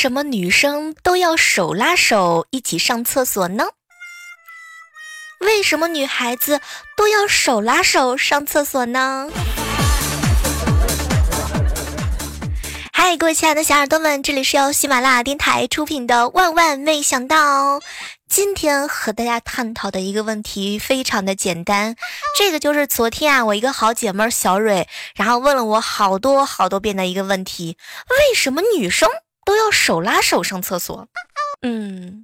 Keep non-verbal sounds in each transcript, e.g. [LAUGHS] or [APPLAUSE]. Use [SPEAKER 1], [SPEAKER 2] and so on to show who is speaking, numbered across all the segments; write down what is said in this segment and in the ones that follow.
[SPEAKER 1] 什么女生都要手拉手一起上厕所呢？为什么女孩子都要手拉手上厕所呢？嗨，各位亲爱的小耳朵们，这里是由喜马拉雅电台出品的《万万没想到》。今天和大家探讨的一个问题非常的简单，这个就是昨天啊，我一个好姐妹小蕊，然后问了我好多好多遍的一个问题：为什么女生都要手拉手上厕所？嗯。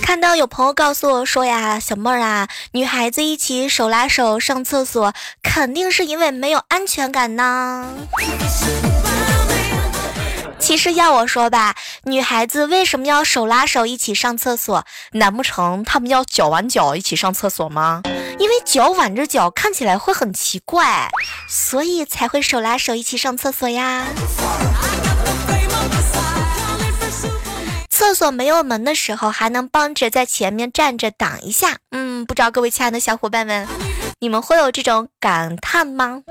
[SPEAKER 1] 看到有朋友告诉我说呀，小妹儿啊，女孩子一起手拉手上厕所，肯定是因为没有安全感呢。其实要我说吧，女孩子为什么要手拉手一起上厕所？难不成她们要脚挽脚一起上厕所吗？因为脚挽着脚看起来会很奇怪，所以才会手拉手一起上厕所呀。厕所没有门的时候，还能帮着在前面站着挡一下。嗯，不知道各位亲爱的小伙伴们，你们会有这种感叹吗？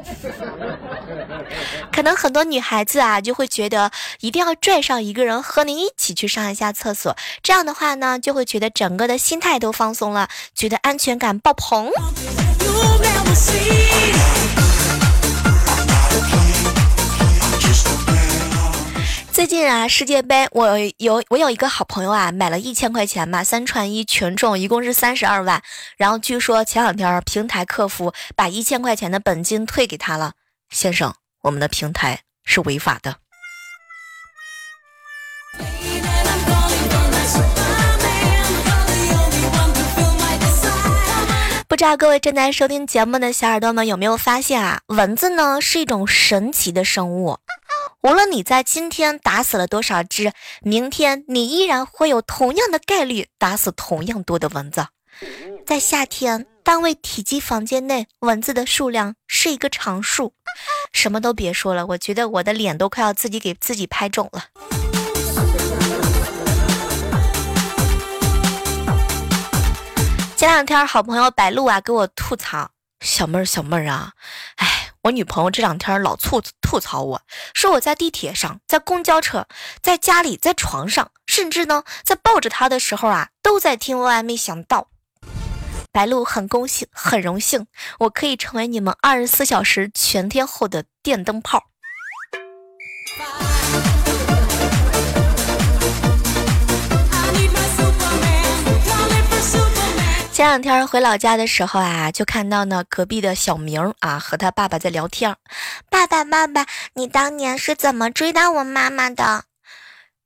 [SPEAKER 1] 可能很多女孩子啊，就会觉得一定要拽上一个人和你一起去上一下厕所，这样的话呢，就会觉得整个的心态都放松了，觉得安全感爆棚。最近啊，世界杯，我有我有一个好朋友啊，买了一千块钱嘛，三串一全中，一共是三十二万。然后据说前两天平台客服把一千块钱的本金退给他了。先生，我们的平台是违法的。不知道各位正在收听节目的小耳朵们有没有发现啊，蚊子呢是一种神奇的生物。无论你在今天打死了多少只，明天你依然会有同样的概率打死同样多的蚊子。在夏天，单位体积房间内蚊子的数量是一个常数。[LAUGHS] 什么都别说了，我觉得我的脸都快要自己给自己拍肿了。前两天，好朋友白露啊给我吐槽：“小妹儿，小妹儿啊，哎。”我女朋友这两天老吐吐槽我说我在地铁上，在公交车，在家里，在床上，甚至呢在抱着她的时候啊，都在听。万万没想到，白鹿很高兴，很荣幸，我可以成为你们二十四小时全天候的电灯泡。前两天回老家的时候啊，就看到呢隔壁的小明啊和他爸爸在聊天。爸爸，爸爸，你当年是怎么追到我妈妈的？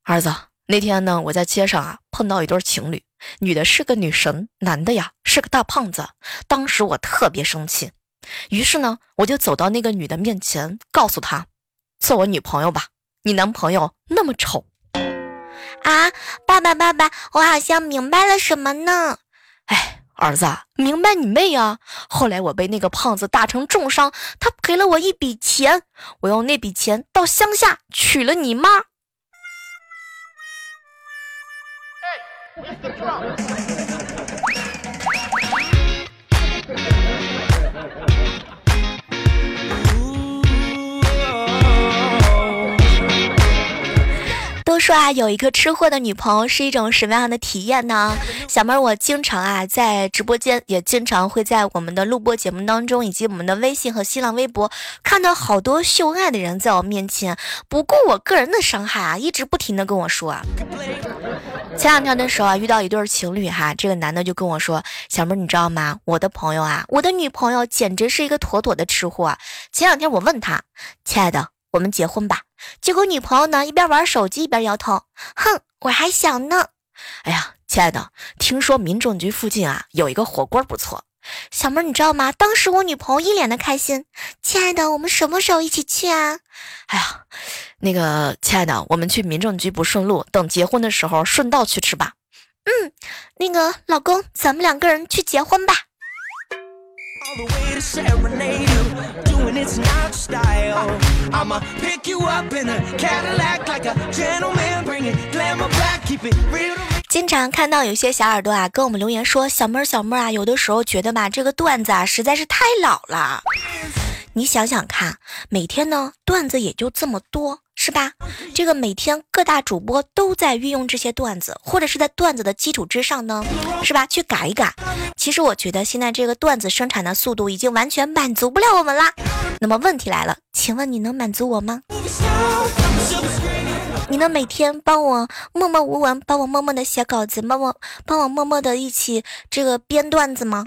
[SPEAKER 1] 儿子，那天呢我在街上啊碰到一对情侣，女的是个女神，男的呀是个大胖子。当时我特别生气，于是呢我就走到那个女的面前，告诉她做我女朋友吧，你男朋友那么丑。啊，爸爸，爸爸，我好像明白了什么呢？哎。儿子，明白你妹啊！后来我被那个胖子打成重伤，他赔了我一笔钱，我用那笔钱到乡下娶了你妈。Mr. 说啊，有一个吃货的女朋友是一种什么样的体验呢？小妹儿，我经常啊在直播间，也经常会在我们的录播节目当中，以及我们的微信和新浪微博，看到好多秀恩爱的人在我面前不顾我个人的伤害啊，一直不停的跟我说。前两天的时候啊，遇到一对情侣哈，这个男的就跟我说：“小妹儿，你知道吗？我的朋友啊，我的女朋友简直是一个妥妥的吃货。前两天我问他，亲爱的。”我们结婚吧。结果女朋友呢，一边玩手机一边摇头，哼，我还小呢。哎呀，亲爱的，听说民政局附近啊有一个火锅不错。小妹儿，你知道吗？当时我女朋友一脸的开心。亲爱的，我们什么时候一起去啊？哎呀，那个亲爱的，我们去民政局不顺路，等结婚的时候顺道去吃吧。嗯，那个老公，咱们两个人去结婚吧。经常看到有些小耳朵啊，跟我们留言说：“小妹儿，小妹儿啊，有的时候觉得吧，这个段子啊，实在是太老了。你想想看，每天呢，段子也就这么多。”是吧？这个每天各大主播都在运用这些段子，或者是在段子的基础之上呢，是吧？去改一改。其实我觉得现在这个段子生产的速度已经完全满足不了我们啦。那么问题来了，请问你能满足我吗？你能每天帮我默默无闻，帮我默默的写稿子，帮我帮我默默的一起这个编段子吗？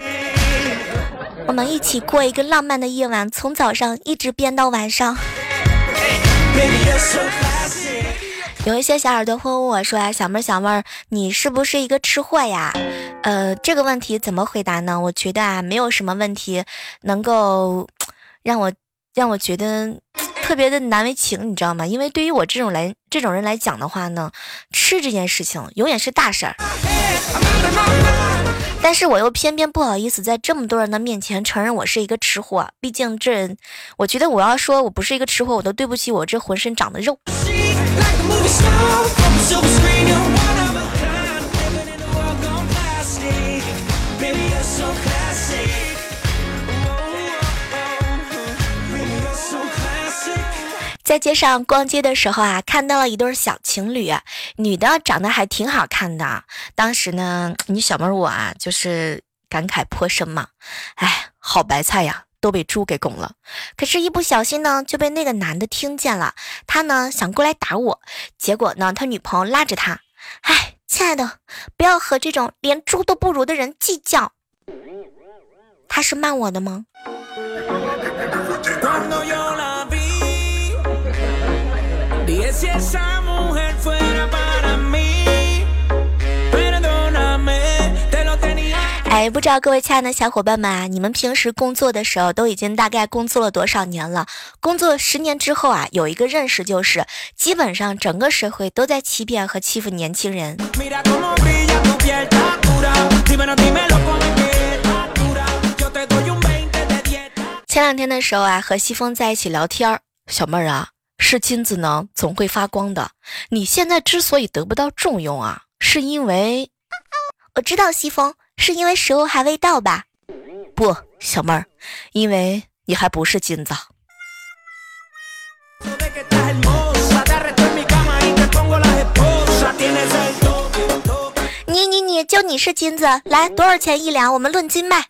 [SPEAKER 1] 我们一起过一个浪漫的夜晚，从早上一直编到晚上。有一些小耳朵会问我说：“呀，小妹儿，小妹儿，你是不是一个吃货呀？”呃，这个问题怎么回答呢？我觉得啊，没有什么问题能够让我让我觉得特别的难为情，你知道吗？因为对于我这种来这种人来讲的话呢，吃这件事情永远是大事儿。但是我又偏偏不好意思在这么多人的面前承认我是一个吃货，毕竟这，我觉得我要说我不是一个吃货，我都对不起我这浑身长的肉。在街上逛街的时候啊，看到了一对小情侣，女的长得还挺好看的。当时呢，你小妹我啊，就是感慨颇深嘛。哎，好白菜呀，都被猪给拱了。可是，一不小心呢，就被那个男的听见了。他呢，想过来打我，结果呢，他女朋友拉着他。哎，亲爱的，不要和这种连猪都不如的人计较。他是骂我的吗？哎，不知道各位亲爱的小伙伴们啊，你们平时工作的时候都已经大概工作了多少年了？工作十年之后啊，有一个认识就是，基本上整个社会都在欺骗和欺负年轻人。前两天的时候啊，和西风在一起聊天儿，小妹儿啊。是金子呢，总会发光的。你现在之所以得不到重用啊，是因为我知道西风，是因为时候还未到吧？不，小妹儿，因为你还不是金子。你你你就你是金子，来多少钱一两？我们论斤卖。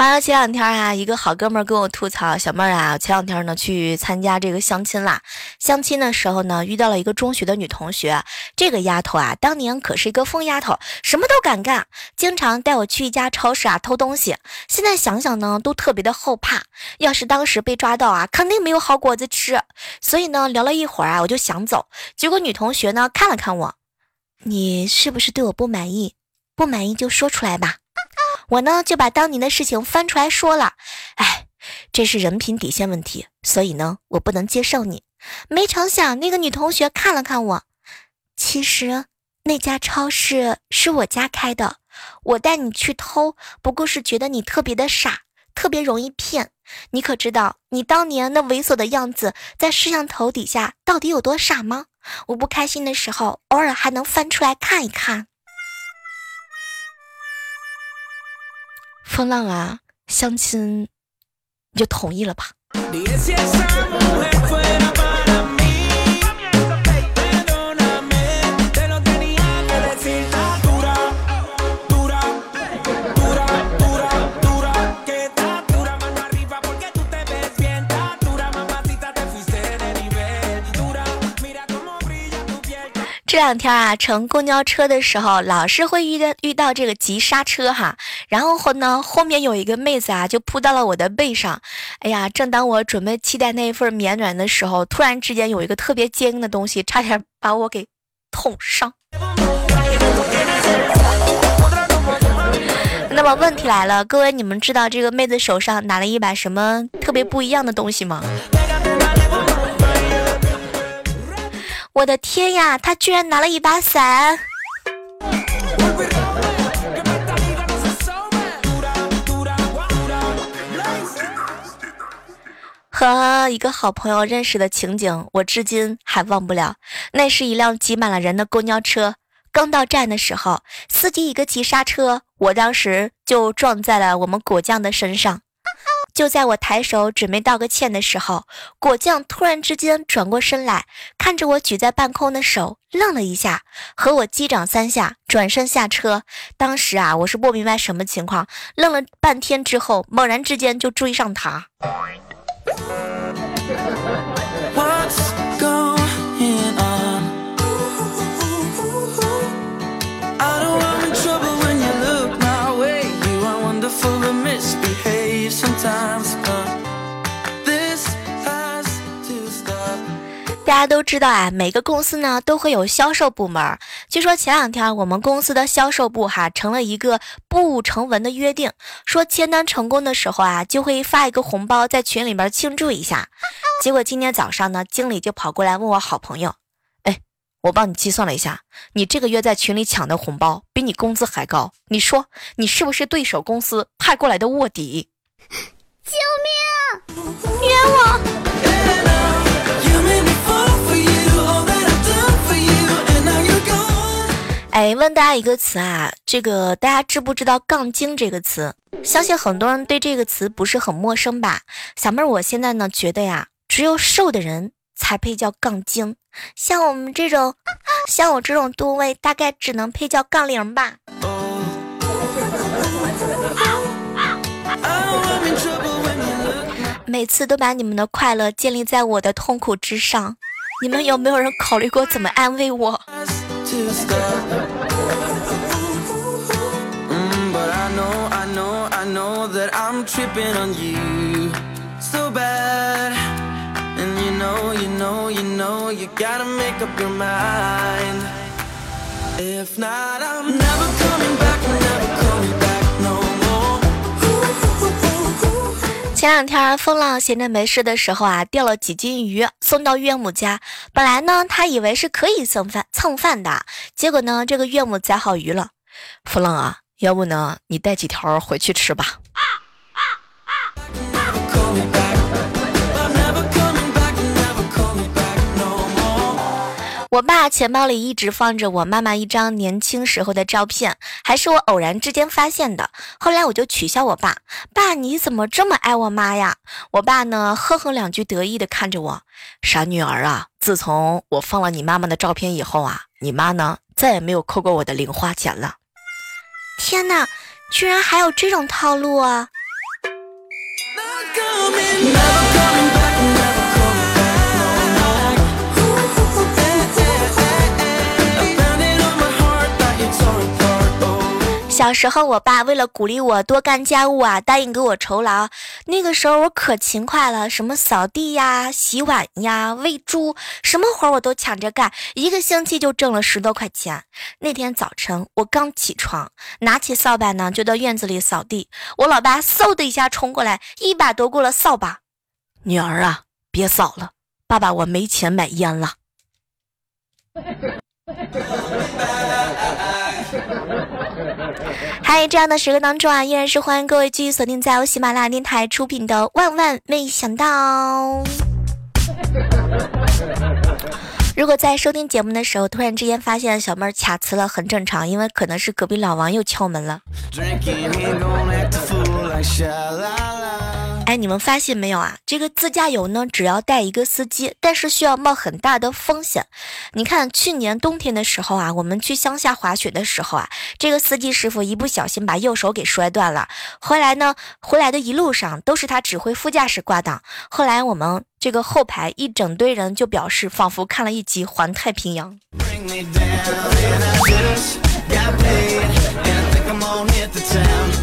[SPEAKER 1] 还有前两天啊，一个好哥们跟我吐槽，小妹儿啊，前两天呢去参加这个相亲啦。相亲的时候呢，遇到了一个中学的女同学。这个丫头啊，当年可是一个疯丫头，什么都敢干，经常带我去一家超市啊偷东西。现在想想呢，都特别的后怕。要是当时被抓到啊，肯定没有好果子吃。所以呢，聊了一会儿啊，我就想走。结果女同学呢看了看我，你是不是对我不满意？不满意就说出来吧。我呢就把当年的事情翻出来说了，哎，这是人品底线问题，所以呢我不能接受你。没成想那个女同学看了看我，其实那家超市是我家开的，我带你去偷，不过是觉得你特别的傻，特别容易骗。你可知道你当年那猥琐的样子在摄像头底下到底有多傻吗？我不开心的时候，偶尔还能翻出来看一看。风浪啊，相亲你就同意了吧。这两天啊，乘公交车的时候，老是会遇到遇到这个急刹车哈，然后后呢，后面有一个妹子啊，就扑到了我的背上。哎呀，正当我准备期待那一份绵软的时候，突然之间有一个特别坚硬的东西，差点把我给捅伤。那么问题来了，各位，你们知道这个妹子手上拿了一把什么特别不一样的东西吗？我的天呀，他居然拿了一把伞！和一个好朋友认识的情景，我至今还忘不了。那是一辆挤满了人的公交车，刚到站的时候，司机一个急刹车，我当时就撞在了我们果酱的身上。就在我抬手准备道个歉的时候，果酱突然之间转过身来，看着我举在半空的手，愣了一下，和我击掌三下，转身下车。当时啊，我是不明白什么情况，愣了半天之后，猛然之间就追上他。大家都知道啊，每个公司呢都会有销售部门。据说前两天我们公司的销售部哈成了一个不成文的约定，说签单成功的时候啊就会发一个红包在群里边庆祝一下。结果今天早上呢，经理就跑过来问我好朋友：“哎，我帮你计算了一下，你这个月在群里抢的红包比你工资还高，你说你是不是对手公司派过来的卧底？”救命！冤枉！哎，问大家一个词啊，这个大家知不知道“杠精”这个词？相信很多人对这个词不是很陌生吧？小妹儿，我现在呢觉得呀，只有瘦的人才配叫杠精，像我们这种，像我这种吨位，大概只能配叫杠铃吧。每次都把你们的快乐建立在我的痛苦之上，你们有没有人考虑过怎么安慰我？前两天风浪闲着没事的时候啊，钓了几斤鱼送到岳母家。本来呢，他以为是可以蹭饭蹭饭的，结果呢，这个岳母宰好鱼了。风浪啊，要不呢，你带几条回去吃吧。我爸钱包里一直放着我妈妈一张年轻时候的照片，还是我偶然之间发现的。后来我就取笑我爸：“爸，你怎么这么爱我妈呀？”我爸呢，呵呵两句，得意的看着我：“傻女儿啊，自从我放了你妈妈的照片以后啊，你妈呢，再也没有扣过我的零花钱了。”天哪，居然还有这种套路啊！小时候，我爸为了鼓励我多干家务啊，答应给我酬劳。那个时候我可勤快了，什么扫地呀、洗碗呀、喂猪，什么活我都抢着干，一个星期就挣了十多块钱。那天早晨，我刚起床，拿起扫把呢，就到院子里扫地。我老爸嗖的一下冲过来，一把夺过了扫把。女儿啊，别扫了，爸爸我没钱买烟了。嗨，这样的时刻当中啊，依然是欢迎各位继续锁定在由喜马拉雅电台出品的《万万没想到》。[LAUGHS] 如果在收听节目的时候，突然之间发现小妹儿卡词了，很正常，因为可能是隔壁老王又敲门了。哎，你们发现没有啊？这个自驾游呢，只要带一个司机，但是需要冒很大的风险。你看，去年冬天的时候啊，我们去乡下滑雪的时候啊，这个司机师傅一不小心把右手给摔断了。回来呢，回来的一路上都是他指挥副驾驶挂档。后来我们这个后排一整堆人就表示，仿佛看了一集《环太平洋》。接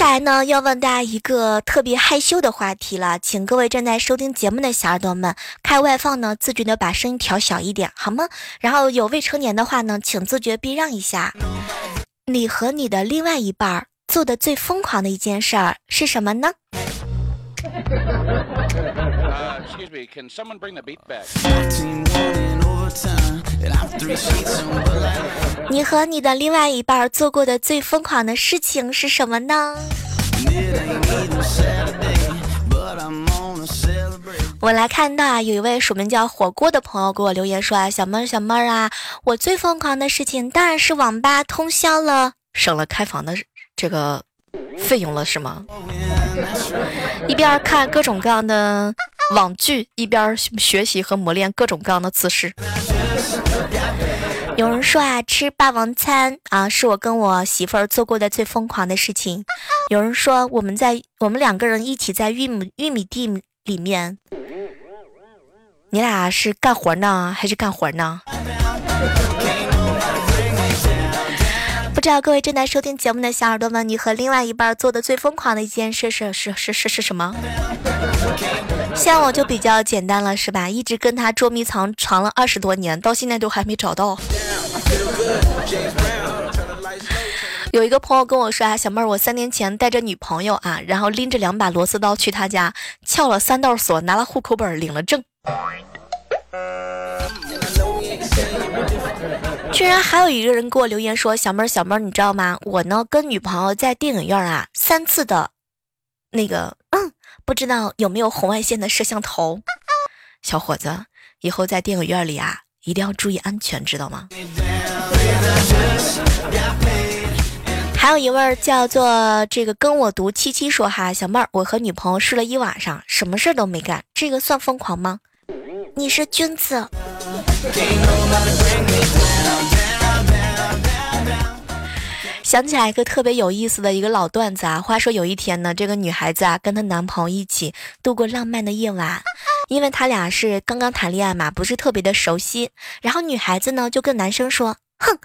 [SPEAKER 1] 接下来呢，要问大家一个特别害羞的话题了，请各位正在收听节目的小耳朵们开外放呢，自觉的把声音调小一点，好吗？然后有未成年的话呢，请自觉避让一下。你和你的另外一半做的最疯狂的一件事儿是什么呢？你和你的另外一半做过的最疯狂的事情是什么呢？我来看到啊，有一位署名叫火锅的朋友给我留言说啊，小妹儿小妹儿啊，我最疯狂的事情当然是网吧通宵了，省了开房的这个费用了是吗？一边看各种各样的网剧，一边学习和磨练各种各样的姿势。有人说啊，吃霸王餐啊，是我跟我媳妇儿做过的最疯狂的事情。有人说，我们在我们两个人一起在玉米玉米地里面，你俩是干活呢还是干活呢？不知道各位正在收听节目的小耳朵们，你和另外一半做的最疯狂的一件事是是是是是什么？像我就比较简单了，是吧？一直跟他捉迷藏，藏了二十多年，到现在都还没找到。有一个朋友跟我说啊，小妹儿，我三年前带着女朋友啊，然后拎着两把螺丝刀去他家撬了三道锁，拿了户口本，领了证。居然还有一个人给我留言说，小妹儿，小妹儿，你知道吗？我呢跟女朋友在电影院啊三次的，那个嗯。不知道有没有红外线的摄像头，小伙子，以后在电影院里啊，一定要注意安全，知道吗？还有一位叫做这个跟我读七七说哈，小妹儿，我和女朋友睡了一晚上，什么事都没干，这个算疯狂吗？你是君子。想起来一个特别有意思的一个老段子啊。话说有一天呢，这个女孩子啊跟她男朋友一起度过浪漫的夜晚，[LAUGHS] 因为他俩是刚刚谈恋爱嘛，不是特别的熟悉。然后女孩子呢就跟男生说：“哼，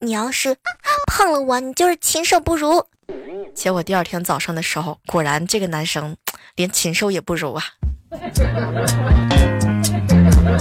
[SPEAKER 1] 你要是 [LAUGHS] 碰了我，你就是禽兽不如。”结果第二天早上的时候，果然这个男生 [TSK] 连禽兽也不如啊。[LAUGHS] [LAUGHS]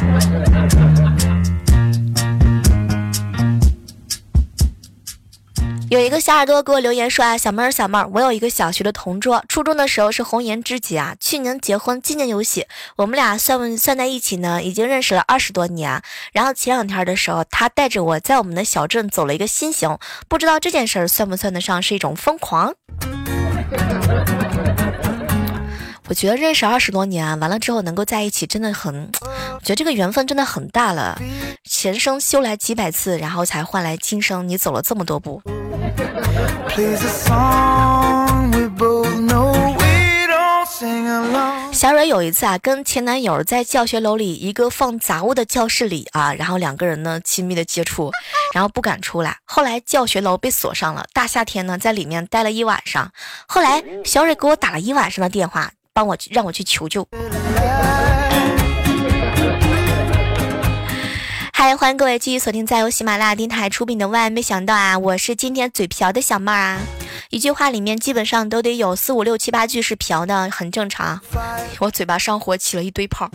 [SPEAKER 1] 有一个小耳朵给我留言说啊，小妹儿小妹儿，我有一个小学的同桌，初中的时候是红颜知己啊，去年结婚，今年有喜，我们俩算算在一起呢，已经认识了二十多年。然后前两天的时候，他带着我在我们的小镇走了一个新型，不知道这件事儿算不算得上是一种疯狂？我觉得认识二十多年，完了之后能够在一起，真的很，我觉得这个缘分真的很大了。前生修来几百次，然后才换来今生你走了这么多步。小蕊有一次啊，跟前男友在教学楼里一个放杂物的教室里啊，然后两个人呢亲密的接触，然后不敢出来。后来教学楼被锁上了，大夏天呢在里面待了一晚上。后来小蕊给我打了一晚上的电话，帮我让我去求救。嗨，欢迎各位继续锁定在由喜马拉雅电台出品的《万万没想到》啊！我是今天嘴瓢的小妹儿啊，一句话里面基本上都得有四五六七八句是瓢的，很正常。我嘴巴上火起了一堆泡。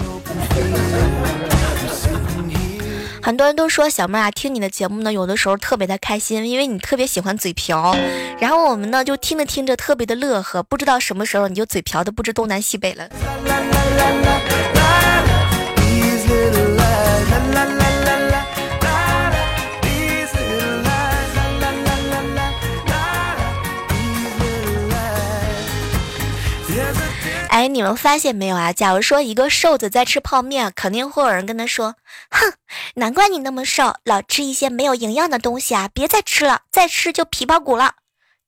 [SPEAKER 1] 很多人都说小妹啊，听你的节目呢，有的时候特别的开心，因为你特别喜欢嘴瓢。然后我们呢就听着听着特别的乐呵，不知道什么时候你就嘴瓢的不知东南西北了。哎，你们发现没有啊？假如说一个瘦子在吃泡面，肯定会有人跟他说：“哼，难怪你那么瘦，老吃一些没有营养的东西啊！别再吃了，再吃就皮包骨了。”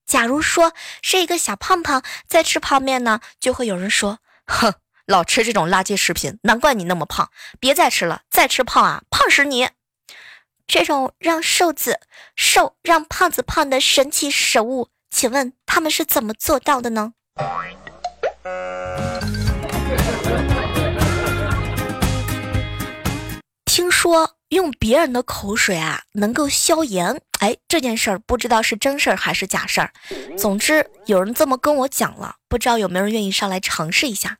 [SPEAKER 1] 假如说是一个小胖胖在吃泡面呢，就会有人说：“哼，老吃这种垃圾食品，难怪你那么胖，别再吃了，再吃胖啊，胖死你！”这种让瘦子瘦、让胖子胖的神奇食物，请问他们是怎么做到的呢？说用别人的口水啊能够消炎。哎，这件事儿不知道是真事儿还是假事儿。总之有人这么跟我讲了，不知道有没有人愿意上来尝试一下。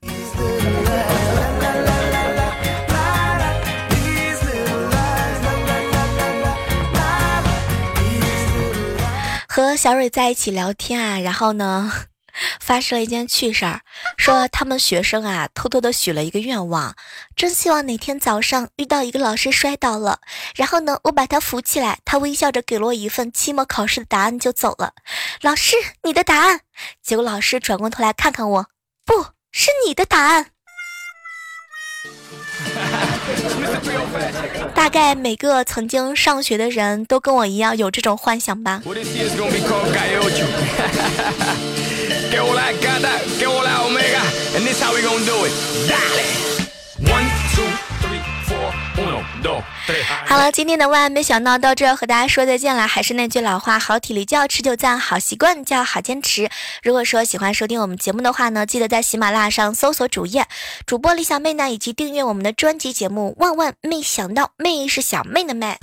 [SPEAKER 1] 和小蕊在一起聊天啊，然后呢，发生了一件趣事儿，说他们学生啊偷偷的许了一个愿望，真希望哪天早上遇到一个老师摔倒了，然后呢我把他扶起来，他微笑着给了我一份期末考试的答案就走了。老师，你的答案？结果老师转过头来看看我，不是你的答案。[LAUGHS] 大概每个曾经上学的人都跟我一样有这种幻想吧。[LAUGHS] 好了，今天的万万没想到到这儿和大家说再见了。还是那句老话，好体力就要持久战，好习惯就要好坚持。如果说喜欢收听我们节目的话呢，记得在喜马拉雅上搜索主页主播李小妹呢，以及订阅我们的专辑节目。万万没想到，妹是小妹的妹，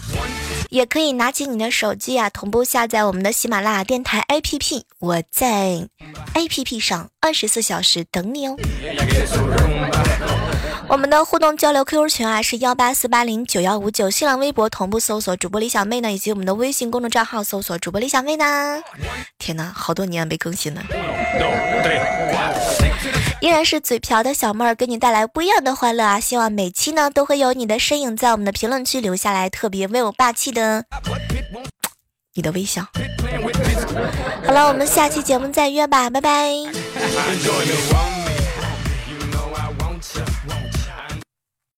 [SPEAKER 1] 也可以拿起你的手机啊，同步下载我们的喜马拉雅电台 APP。我在 APP 上二十四小时等你哦。我们的互动交流 QQ 群啊是幺八四八零九幺五九，新浪微博同步搜索主播李小妹呢，以及我们的微信公众账号搜索主播李小妹呢。天哪，好多年没更新了。依然是嘴瓢的小妹儿给你带来不一样的欢乐啊！希望每期呢都会有你的身影在我们的评论区留下来，特别威武霸气的你的微笑。好了，我们下期节目再约吧，拜拜。